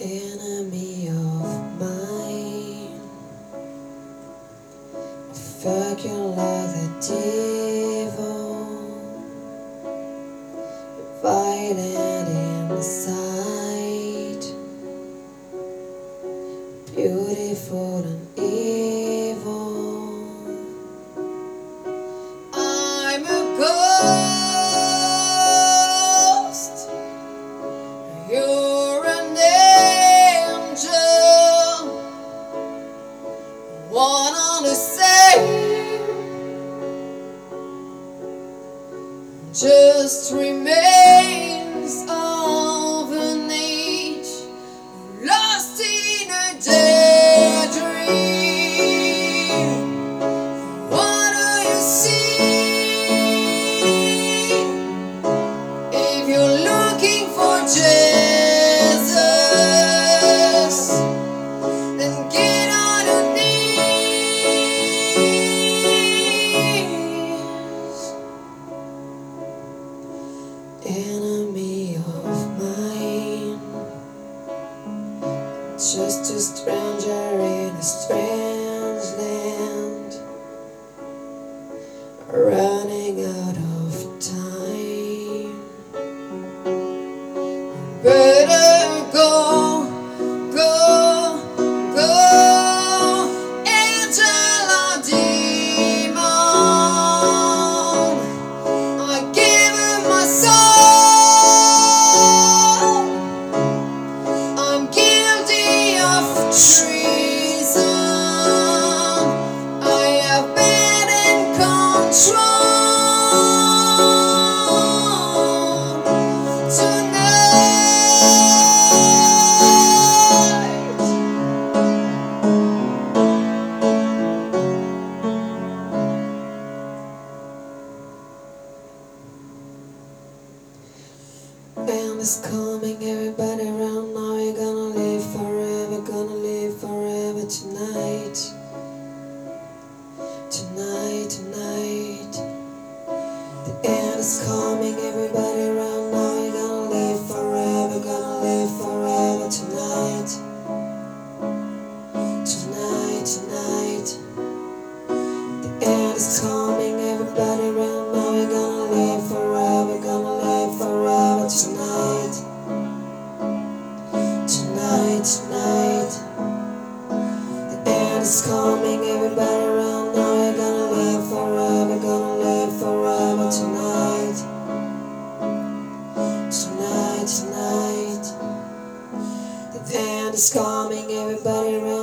enemy of mine. Fuck you like the devil, violent inside, beautiful and evil. One on the same. Just remains just a stranger in a strange land, running time is coming, everybody around now. You're gonna live forever, gonna live forever tonight. Tonight, tonight. The end is coming, everybody around now. You're gonna live forever, gonna live forever tonight. Tonight, tonight. The end is coming. calming everybody around.